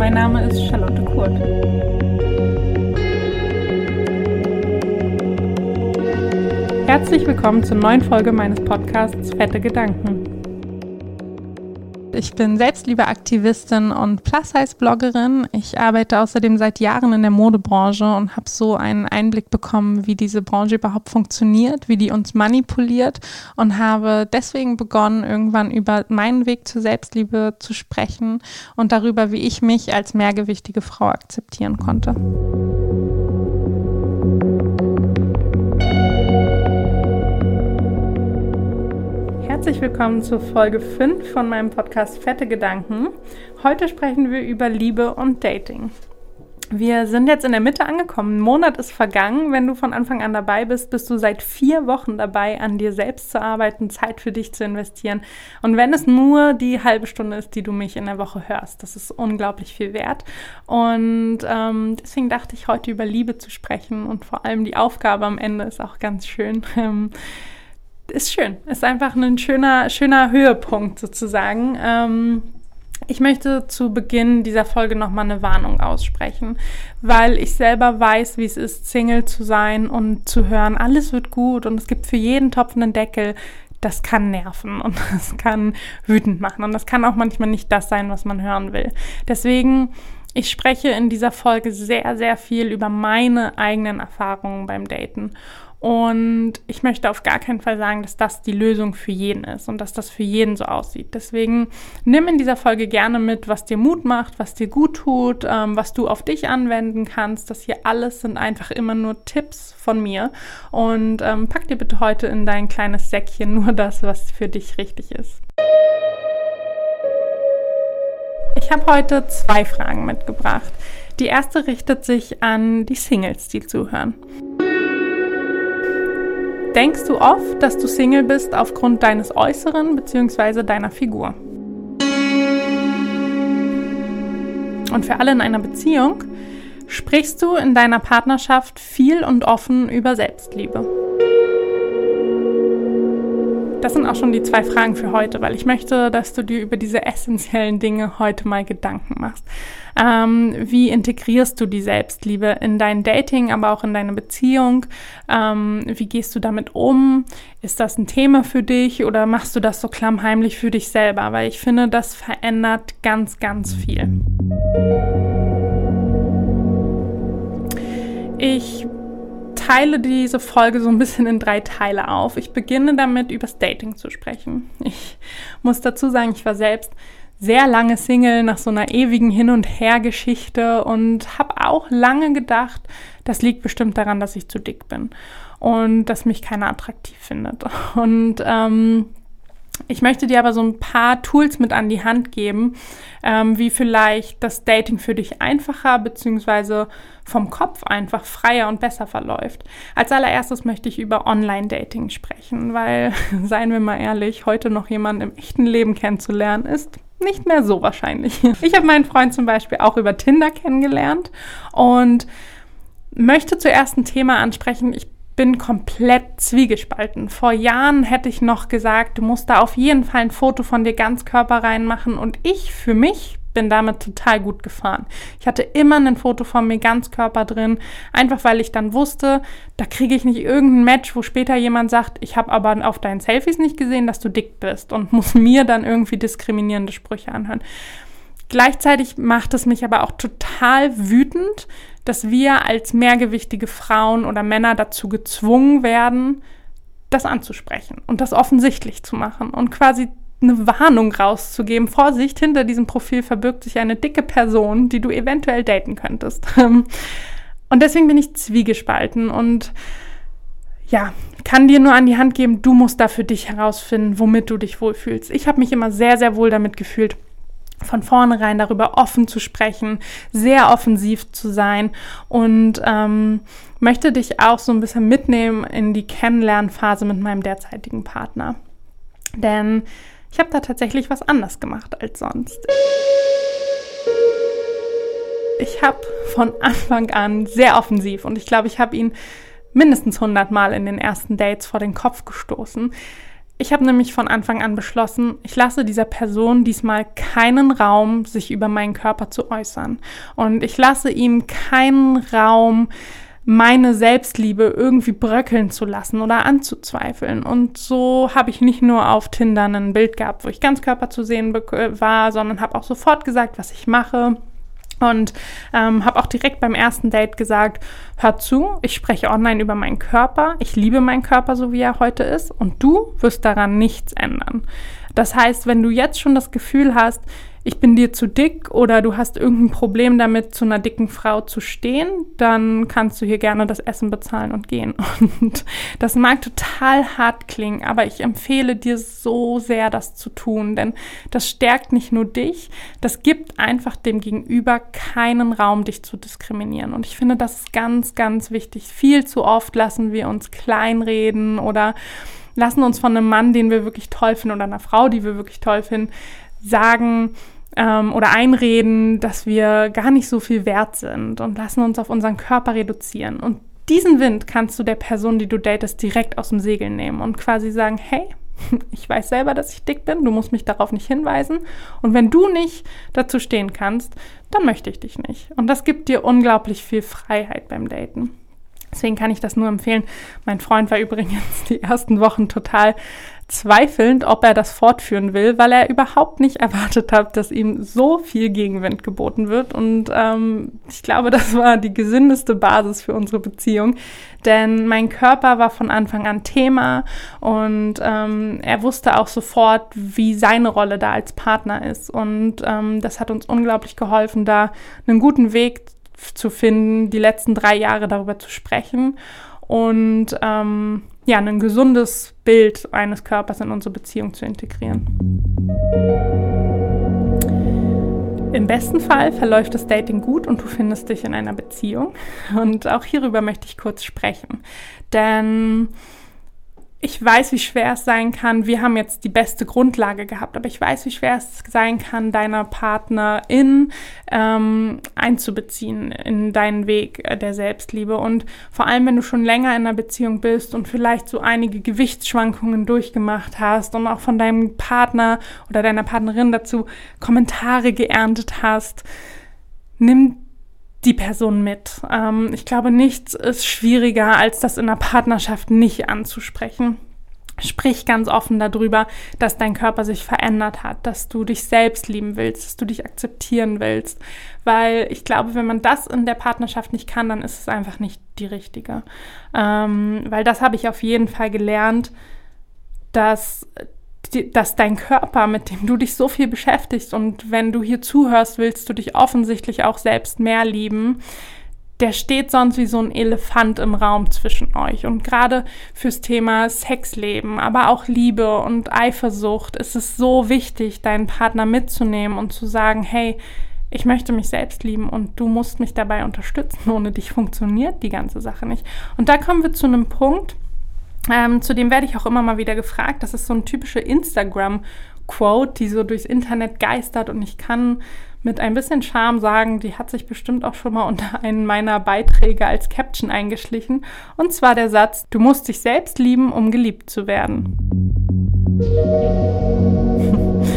mein Name ist Charlotte Kurt. Herzlich willkommen zur neuen Folge meines Podcasts Fette Gedanken. Ich bin Selbstliebeaktivistin und Plus-Size-Bloggerin. Ich arbeite außerdem seit Jahren in der Modebranche und habe so einen Einblick bekommen, wie diese Branche überhaupt funktioniert, wie die uns manipuliert und habe deswegen begonnen, irgendwann über meinen Weg zur Selbstliebe zu sprechen und darüber, wie ich mich als mehrgewichtige Frau akzeptieren konnte. Herzlich willkommen zur Folge 5 von meinem Podcast Fette Gedanken. Heute sprechen wir über Liebe und Dating. Wir sind jetzt in der Mitte angekommen. Ein Monat ist vergangen. Wenn du von Anfang an dabei bist, bist du seit vier Wochen dabei, an dir selbst zu arbeiten, Zeit für dich zu investieren. Und wenn es nur die halbe Stunde ist, die du mich in der Woche hörst, das ist unglaublich viel wert. Und ähm, deswegen dachte ich, heute über Liebe zu sprechen und vor allem die Aufgabe am Ende ist auch ganz schön. Ist schön. Ist einfach ein schöner, schöner Höhepunkt sozusagen. Ähm, ich möchte zu Beginn dieser Folge nochmal eine Warnung aussprechen, weil ich selber weiß, wie es ist, Single zu sein und zu hören, alles wird gut und es gibt für jeden Topf einen Deckel. Das kann nerven und das kann wütend machen und das kann auch manchmal nicht das sein, was man hören will. Deswegen ich spreche in dieser Folge sehr, sehr viel über meine eigenen Erfahrungen beim Daten. Und ich möchte auf gar keinen Fall sagen, dass das die Lösung für jeden ist und dass das für jeden so aussieht. Deswegen nimm in dieser Folge gerne mit, was dir Mut macht, was dir gut tut, ähm, was du auf dich anwenden kannst. Das hier alles sind einfach immer nur Tipps von mir. Und ähm, pack dir bitte heute in dein kleines Säckchen nur das, was für dich richtig ist. Ich habe heute zwei Fragen mitgebracht. Die erste richtet sich an die Singles, die zuhören. Denkst du oft, dass du Single bist aufgrund deines Äußeren bzw. deiner Figur? Und für alle in einer Beziehung, sprichst du in deiner Partnerschaft viel und offen über Selbstliebe? Das sind auch schon die zwei Fragen für heute, weil ich möchte, dass du dir über diese essentiellen Dinge heute mal Gedanken machst. Ähm, wie integrierst du die Selbstliebe in dein Dating, aber auch in deine Beziehung? Ähm, wie gehst du damit um? Ist das ein Thema für dich oder machst du das so klammheimlich für dich selber? Weil ich finde, das verändert ganz, ganz viel. Ich teile diese Folge so ein bisschen in drei Teile auf. Ich beginne damit, übers Dating zu sprechen. Ich muss dazu sagen, ich war selbst sehr lange Single nach so einer ewigen Hin- und Her-Geschichte und habe auch lange gedacht, das liegt bestimmt daran, dass ich zu dick bin und dass mich keiner attraktiv findet. Und ähm, ich möchte dir aber so ein paar Tools mit an die Hand geben, ähm, wie vielleicht das Dating für dich einfacher bzw. vom Kopf einfach freier und besser verläuft. Als allererstes möchte ich über Online-Dating sprechen, weil, seien wir mal ehrlich, heute noch jemanden im echten Leben kennenzulernen ist nicht mehr so wahrscheinlich. Ich habe meinen Freund zum Beispiel auch über Tinder kennengelernt und möchte zuerst ein Thema ansprechen. Ich bin komplett zwiegespalten. Vor Jahren hätte ich noch gesagt, du musst da auf jeden Fall ein Foto von dir ganz Körper reinmachen und ich für mich bin damit total gut gefahren. Ich hatte immer ein Foto von mir ganz Körper drin, einfach weil ich dann wusste, da kriege ich nicht irgendein Match, wo später jemand sagt, ich habe aber auf deinen Selfies nicht gesehen, dass du dick bist und muss mir dann irgendwie diskriminierende Sprüche anhören. Gleichzeitig macht es mich aber auch total wütend, dass wir als mehrgewichtige Frauen oder Männer dazu gezwungen werden, das anzusprechen und das offensichtlich zu machen und quasi eine Warnung rauszugeben. Vorsicht, hinter diesem Profil verbirgt sich eine dicke Person, die du eventuell daten könntest. Und deswegen bin ich zwiegespalten und ja, kann dir nur an die Hand geben, du musst da für dich herausfinden, womit du dich wohlfühlst. Ich habe mich immer sehr, sehr wohl damit gefühlt, von vornherein darüber offen zu sprechen, sehr offensiv zu sein und ähm, möchte dich auch so ein bisschen mitnehmen in die Kennenlernphase mit meinem derzeitigen Partner. Denn ich habe da tatsächlich was anders gemacht als sonst. Ich habe von Anfang an sehr offensiv und ich glaube, ich habe ihn mindestens 100 Mal in den ersten Dates vor den Kopf gestoßen, Ich habe nämlich von Anfang an beschlossen, ich lasse dieser Person diesmal keinen Raum, sich über meinen Körper zu äußern. Und ich lasse ihm keinen Raum, meine Selbstliebe irgendwie bröckeln zu lassen oder anzuzweifeln. Und so habe ich nicht nur auf Tinder ein Bild gehabt, wo ich ganz Körper zu sehen war, sondern habe auch sofort gesagt, was ich mache. Und ähm, habe auch direkt beim ersten Date gesagt, hör zu, ich spreche online über meinen Körper, ich liebe meinen Körper so, wie er heute ist und du wirst daran nichts ändern. Das heißt, wenn du jetzt schon das Gefühl hast, ich bin dir zu dick oder du hast irgendein Problem damit, zu einer dicken Frau zu stehen, dann kannst du hier gerne das Essen bezahlen und gehen. Und das mag total hart klingen, aber ich empfehle dir so sehr, das zu tun, denn das stärkt nicht nur dich, das gibt einfach dem Gegenüber keinen Raum, dich zu diskriminieren. Und ich finde, das ganz, ganz wichtig. Viel zu oft lassen wir uns kleinreden oder lassen uns von einem Mann, den wir wirklich toll finden, oder einer Frau, die wir wirklich toll finden, sagen ähm, oder einreden, dass wir gar nicht so viel wert sind und lassen uns auf unseren Körper reduzieren. Und diesen Wind kannst du der Person, die du datest, direkt aus dem Segel nehmen und quasi sagen, hey, ich weiß selber, dass ich dick bin, du musst mich darauf nicht hinweisen. Und wenn du nicht dazu stehen kannst, dann möchte ich dich nicht. Und das gibt dir unglaublich viel Freiheit beim Daten. Deswegen kann ich das nur empfehlen. Mein Freund war übrigens die ersten Wochen total zweifelnd, ob er das fortführen will, weil er überhaupt nicht erwartet hat, dass ihm so viel Gegenwind geboten wird. Und ähm, ich glaube, das war die gesündeste Basis für unsere Beziehung, denn mein Körper war von Anfang an Thema und ähm, er wusste auch sofort, wie seine Rolle da als Partner ist. Und ähm, das hat uns unglaublich geholfen, da einen guten Weg zu finden, die letzten drei Jahre darüber zu sprechen und ähm, ja, ein gesundes Bild eines Körpers in unsere Beziehung zu integrieren. Im besten Fall verläuft das Dating gut und du findest dich in einer Beziehung. Und auch hierüber möchte ich kurz sprechen. Denn ich weiß, wie schwer es sein kann. Wir haben jetzt die beste Grundlage gehabt, aber ich weiß, wie schwer es sein kann, deiner Partnerin ähm, einzubeziehen in deinen Weg der Selbstliebe. Und vor allem, wenn du schon länger in einer Beziehung bist und vielleicht so einige Gewichtsschwankungen durchgemacht hast und auch von deinem Partner oder deiner Partnerin dazu Kommentare geerntet hast, nimm die Person mit. Ähm, ich glaube, nichts ist schwieriger, als das in einer Partnerschaft nicht anzusprechen. Sprich ganz offen darüber, dass dein Körper sich verändert hat, dass du dich selbst lieben willst, dass du dich akzeptieren willst. Weil ich glaube, wenn man das in der Partnerschaft nicht kann, dann ist es einfach nicht die richtige. Ähm, weil das habe ich auf jeden Fall gelernt, dass dass dein Körper, mit dem du dich so viel beschäftigst und wenn du hier zuhörst, willst du dich offensichtlich auch selbst mehr lieben, der steht sonst wie so ein Elefant im Raum zwischen euch. Und gerade fürs Thema Sexleben, aber auch Liebe und Eifersucht ist es so wichtig, deinen Partner mitzunehmen und zu sagen, hey, ich möchte mich selbst lieben und du musst mich dabei unterstützen. Ohne dich funktioniert die ganze Sache nicht. Und da kommen wir zu einem Punkt, ähm, zudem werde ich auch immer mal wieder gefragt. Das ist so ein typische Instagram-Quote, die so durchs Internet geistert und ich kann mit ein bisschen Charme sagen, die hat sich bestimmt auch schon mal unter einen meiner Beiträge als Caption eingeschlichen. Und zwar der Satz, du musst dich selbst lieben, um geliebt zu werden.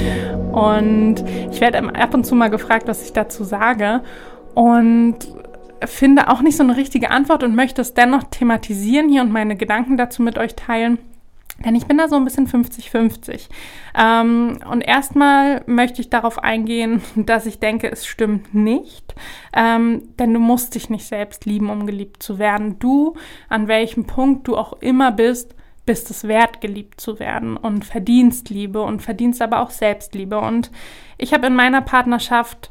Und ich werde ab und zu mal gefragt, was ich dazu sage. Und finde auch nicht so eine richtige Antwort und möchte es dennoch thematisieren hier und meine Gedanken dazu mit euch teilen. Denn ich bin da so ein bisschen 50-50. Ähm, und erstmal möchte ich darauf eingehen, dass ich denke, es stimmt nicht. Ähm, denn du musst dich nicht selbst lieben, um geliebt zu werden. Du, an welchem Punkt du auch immer bist, bist es wert, geliebt zu werden und verdienst Liebe und verdienst aber auch Selbstliebe. Und ich habe in meiner Partnerschaft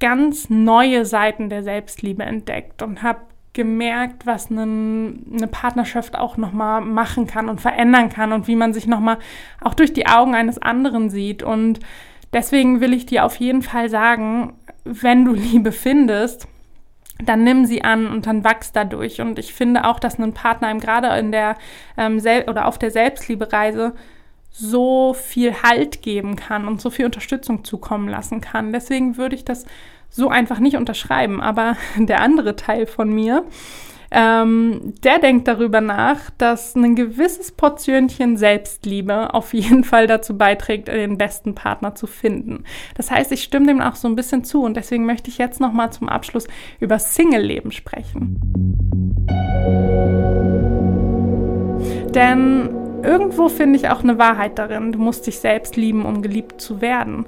ganz neue Seiten der Selbstliebe entdeckt und habe gemerkt, was eine, Partnerschaft auch nochmal machen kann und verändern kann und wie man sich nochmal auch durch die Augen eines anderen sieht. Und deswegen will ich dir auf jeden Fall sagen, wenn du Liebe findest, dann nimm sie an und dann wachst dadurch. Und ich finde auch, dass ein Partner ihm gerade in der ähm, oder auf der Selbstliebe-Reise so viel Halt geben kann und so viel Unterstützung zukommen lassen kann. Deswegen würde ich das so einfach nicht unterschreiben. Aber der andere Teil von mir, ähm, der denkt darüber nach, dass ein gewisses Portionchen Selbstliebe auf jeden Fall dazu beiträgt, den besten Partner zu finden. Das heißt, ich stimme dem auch so ein bisschen zu und deswegen möchte ich jetzt nochmal zum Abschluss über Single-Leben sprechen. Denn irgendwo finde ich auch eine Wahrheit darin. Du musst dich selbst lieben, um geliebt zu werden.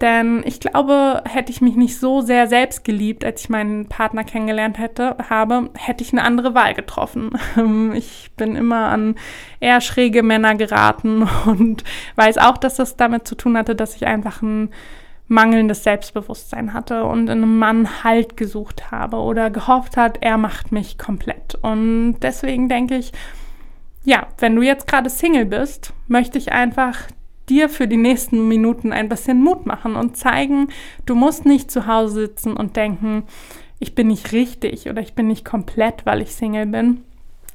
Denn ich glaube, hätte ich mich nicht so sehr selbst geliebt, als ich meinen Partner kennengelernt hätte, habe, hätte ich eine andere Wahl getroffen. Ich bin immer an eher schräge Männer geraten und weiß auch, dass das damit zu tun hatte, dass ich einfach ein mangelndes Selbstbewusstsein hatte und in einem Mann Halt gesucht habe oder gehofft hat, er macht mich komplett. Und deswegen denke ich, ja, wenn du jetzt gerade Single bist, möchte ich einfach dir für die nächsten Minuten ein bisschen Mut machen und zeigen, du musst nicht zu Hause sitzen und denken, ich bin nicht richtig oder ich bin nicht komplett, weil ich Single bin,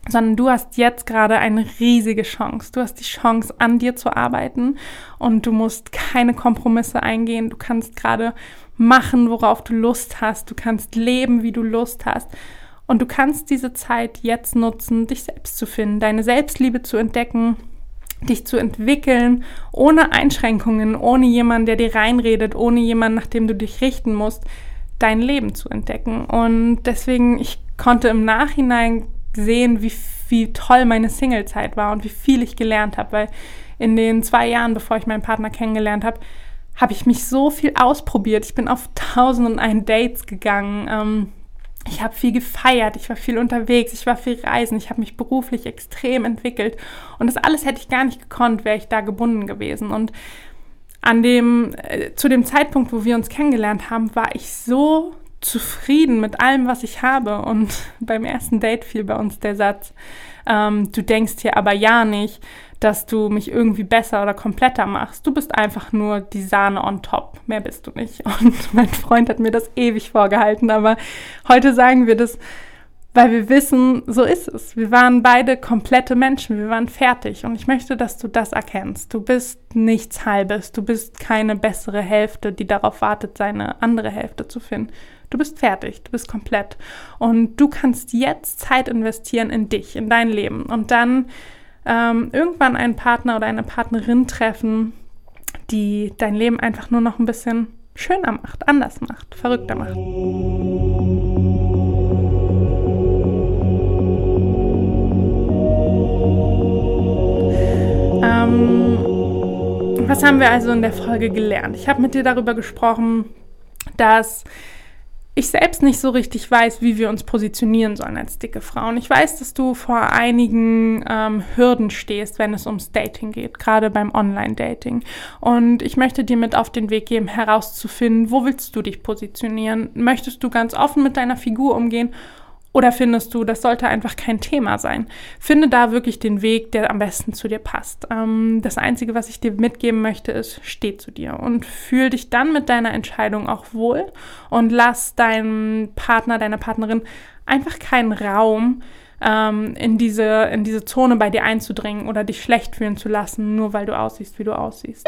sondern du hast jetzt gerade eine riesige Chance. Du hast die Chance, an dir zu arbeiten und du musst keine Kompromisse eingehen. Du kannst gerade machen, worauf du Lust hast. Du kannst leben, wie du Lust hast. Und du kannst diese Zeit jetzt nutzen, dich selbst zu finden, deine Selbstliebe zu entdecken, dich zu entwickeln, ohne Einschränkungen, ohne jemanden, der dir reinredet, ohne jemanden, nach dem du dich richten musst, dein Leben zu entdecken. Und deswegen, ich konnte im Nachhinein sehen, wie, wie toll meine Singlezeit war und wie viel ich gelernt habe, weil in den zwei Jahren, bevor ich meinen Partner kennengelernt habe, habe ich mich so viel ausprobiert. Ich bin auf tausend und ein Dates gegangen. Ähm, ich habe viel gefeiert, ich war viel unterwegs, ich war viel reisen, ich habe mich beruflich extrem entwickelt. Und das alles hätte ich gar nicht gekonnt, wäre ich da gebunden gewesen. Und an dem äh, zu dem Zeitpunkt, wo wir uns kennengelernt haben, war ich so zufrieden mit allem, was ich habe. Und beim ersten Date fiel bei uns der Satz, ähm, du denkst hier aber ja nicht, dass du mich irgendwie besser oder kompletter machst. Du bist einfach nur die Sahne on top. Mehr bist du nicht. Und mein Freund hat mir das ewig vorgehalten, aber heute sagen wir das, weil wir wissen, so ist es. Wir waren beide komplette Menschen, wir waren fertig und ich möchte, dass du das erkennst. Du bist nichts Halbes, du bist keine bessere Hälfte, die darauf wartet, seine andere Hälfte zu finden. Du bist fertig, du bist komplett und du kannst jetzt Zeit investieren in dich, in dein Leben und dann ähm, irgendwann einen Partner oder eine Partnerin treffen, die dein Leben einfach nur noch ein bisschen schöner macht, anders macht, verrückter macht. Ähm, was haben wir also in der Folge gelernt? Ich habe mit dir darüber gesprochen, dass ich selbst nicht so richtig weiß, wie wir uns positionieren sollen als dicke Frauen. Ich weiß, dass du vor einigen ähm, Hürden stehst, wenn es ums Dating geht, gerade beim Online-Dating. Und ich möchte dir mit auf den Weg geben, herauszufinden, wo willst du dich positionieren? Möchtest du ganz offen mit deiner Figur umgehen oder findest du, das sollte einfach kein Thema sein? Finde da wirklich den Weg, der am besten zu dir passt. Ähm, das Einzige, was ich dir mitgeben möchte, ist, steh zu dir und fühl dich dann mit deiner Entscheidung auch wohl und lass deinem Partner, deiner Partnerin einfach keinen Raum, ähm, in, diese, in diese Zone bei dir einzudringen oder dich schlecht fühlen zu lassen, nur weil du aussiehst, wie du aussiehst.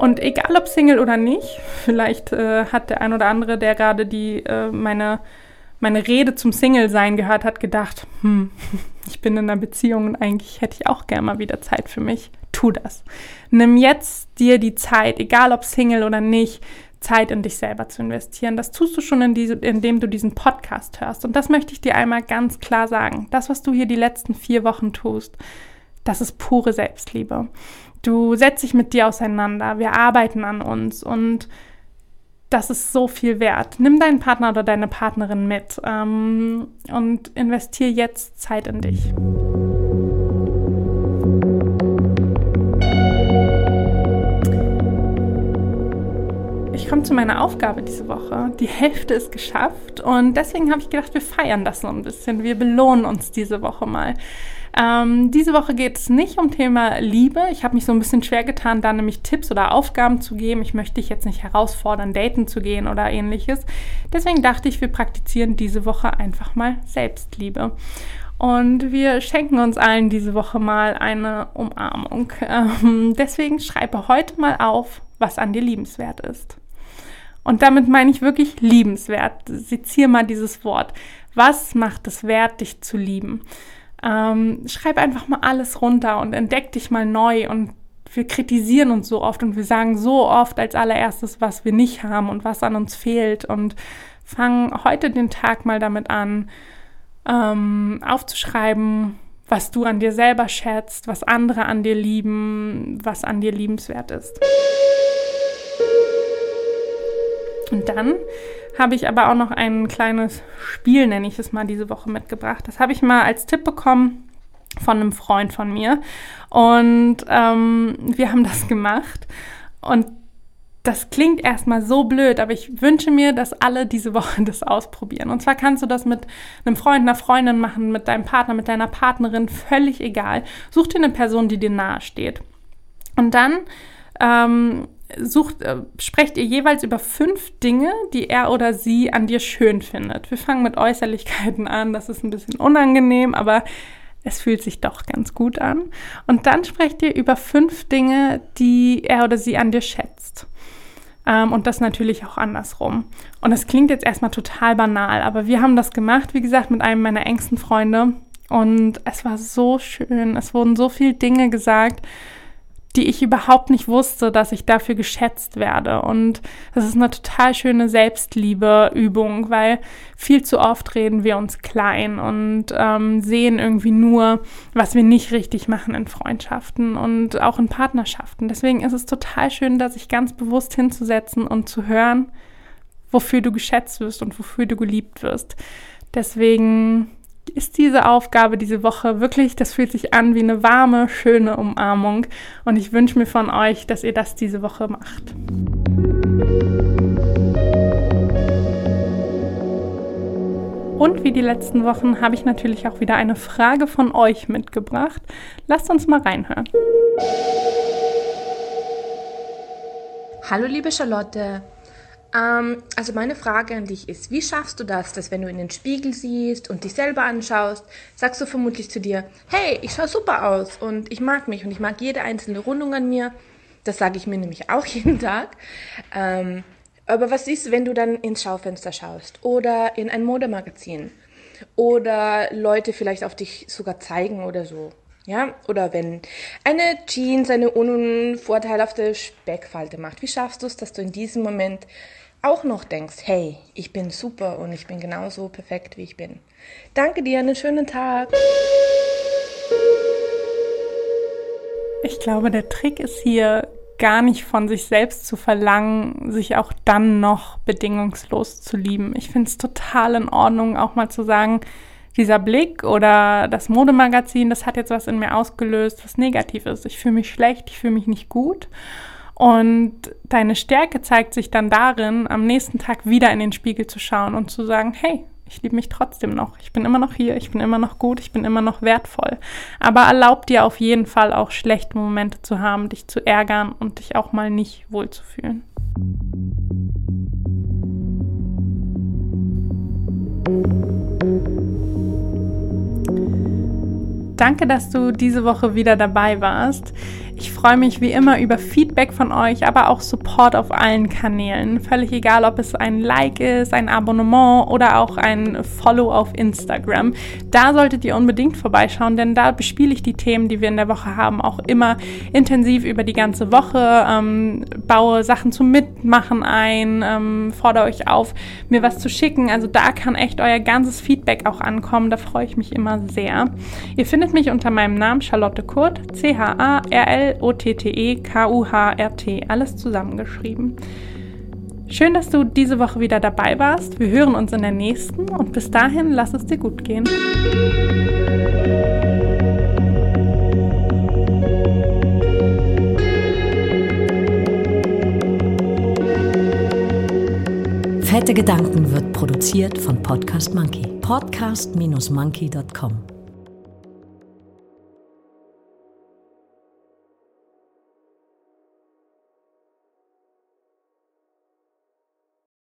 Und egal ob Single oder nicht, vielleicht äh, hat der ein oder andere, der gerade die äh, meine, meine Rede zum Single-Sein gehört hat, gedacht, hm, ich bin in einer Beziehung und eigentlich hätte ich auch gerne mal wieder Zeit für mich. Tu das. Nimm jetzt dir die Zeit, egal ob Single oder nicht, Zeit in dich selber zu investieren. Das tust du schon, in diese, indem du diesen Podcast hörst. Und das möchte ich dir einmal ganz klar sagen. Das, was du hier die letzten vier Wochen tust, das ist pure Selbstliebe. Du setzt dich mit dir auseinander, wir arbeiten an uns und das ist so viel wert. Nimm deinen Partner oder deine Partnerin mit ähm, und investier jetzt Zeit in dich. Ich komme zu meiner Aufgabe diese Woche. Die Hälfte ist geschafft und deswegen habe ich gedacht, wir feiern das so ein bisschen. Wir belohnen uns diese Woche mal. Ähm, diese Woche geht es nicht um Thema Liebe. Ich habe mich so ein bisschen schwer getan, da nämlich Tipps oder Aufgaben zu geben. Ich möchte dich jetzt nicht herausfordern, daten zu gehen oder ähnliches. Deswegen dachte ich, wir praktizieren diese Woche einfach mal Selbstliebe. Und wir schenken uns allen diese Woche mal eine Umarmung. Ähm, deswegen schreibe heute mal auf, was an dir liebenswert ist. Und damit meine ich wirklich liebenswert. Seziere mal dieses Wort. Was macht es wert, dich zu lieben? Ähm, schreib einfach mal alles runter und entdeck dich mal neu und wir kritisieren uns so oft und wir sagen so oft als allererstes, was wir nicht haben und was an uns fehlt und fangen heute den Tag mal damit an, ähm, aufzuschreiben, was du an dir selber schätzt, was andere an dir lieben, was an dir liebenswert ist. Und dann habe ich aber auch noch ein kleines Spiel, nenne ich es mal, diese Woche mitgebracht. Das habe ich mal als Tipp bekommen von einem Freund von mir. Und ähm, wir haben das gemacht. Und das klingt erstmal so blöd, aber ich wünsche mir, dass alle diese Woche das ausprobieren. Und zwar kannst du das mit einem Freund, einer Freundin machen, mit deinem Partner, mit deiner Partnerin, völlig egal. Such dir eine Person, die dir nahe steht. Und dann ähm, sucht, äh, sprecht ihr jeweils über fünf Dinge, die er oder sie an dir schön findet. Wir fangen mit Äußerlichkeiten an, das ist ein bisschen unangenehm, aber es fühlt sich doch ganz gut an. Und dann sprecht ihr über fünf Dinge, die er oder sie an dir schätzt. Ähm, und das natürlich auch andersrum. Und das klingt jetzt erstmal total banal, aber wir haben das gemacht, wie gesagt, mit einem meiner engsten Freunde. Und es war so schön. Es wurden so viele Dinge gesagt, die ich überhaupt nicht wusste, dass ich dafür geschätzt werde. Und das ist eine total schöne Selbstliebeübung, weil viel zu oft reden wir uns klein und ähm, sehen irgendwie nur, was wir nicht richtig machen in Freundschaften und auch in Partnerschaften. Deswegen ist es total schön, dass sich ganz bewusst hinzusetzen und zu hören, wofür du geschätzt wirst und wofür du geliebt wirst. Deswegen ist diese Aufgabe diese Woche wirklich, das fühlt sich an wie eine warme, schöne Umarmung. Und ich wünsche mir von euch, dass ihr das diese Woche macht. Und wie die letzten Wochen habe ich natürlich auch wieder eine Frage von euch mitgebracht. Lasst uns mal reinhören. Hallo liebe Charlotte, ähm, also meine Frage an dich ist, wie schaffst du das, dass wenn du in den Spiegel siehst und dich selber anschaust, sagst du vermutlich zu dir, hey, ich schaue super aus und ich mag mich und ich mag jede einzelne Rundung an mir. Das sage ich mir nämlich auch jeden Tag. Ähm, aber was du, wenn du dann ins Schaufenster schaust oder in ein Modemagazin oder Leute vielleicht auf dich sogar zeigen oder so? Ja, oder wenn eine Jeans eine unvorteilhafte Speckfalte macht, wie schaffst du es, dass du in diesem Moment auch noch denkst, hey, ich bin super und ich bin genauso perfekt, wie ich bin. Danke dir, einen schönen Tag. Ich glaube, der Trick ist hier gar nicht von sich selbst zu verlangen, sich auch dann noch bedingungslos zu lieben. Ich finde es total in Ordnung, auch mal zu sagen, dieser Blick oder das Modemagazin, das hat jetzt was in mir ausgelöst, was negativ ist. Ich fühle mich schlecht, ich fühle mich nicht gut. Und deine Stärke zeigt sich dann darin, am nächsten Tag wieder in den Spiegel zu schauen und zu sagen, hey, ich liebe mich trotzdem noch. Ich bin immer noch hier, ich bin immer noch gut, ich bin immer noch wertvoll. Aber erlaub dir auf jeden Fall auch schlechte Momente zu haben, dich zu ärgern und dich auch mal nicht wohlzufühlen. Danke, dass du diese Woche wieder dabei warst. Ich freue mich wie immer über Feedback von euch, aber auch Support auf allen Kanälen. Völlig egal, ob es ein Like ist, ein Abonnement oder auch ein Follow auf Instagram. Da solltet ihr unbedingt vorbeischauen, denn da bespiele ich die Themen, die wir in der Woche haben, auch immer intensiv über die ganze Woche. Ähm, baue Sachen zum Mitmachen ein, ähm, fordere euch auf, mir was zu schicken. Also da kann echt euer ganzes Feedback auch ankommen. Da freue ich mich immer sehr. Ihr findet mich unter meinem Namen Charlotte Kurt, C-H-A-R-L L-O-T-T-E-K-U-H-R-T. Alles zusammengeschrieben. Schön, dass du diese Woche wieder dabei warst. Wir hören uns in der nächsten und bis dahin lass es dir gut gehen. Fette Gedanken wird produziert von Podcast Monkey. Podcast-monkey.com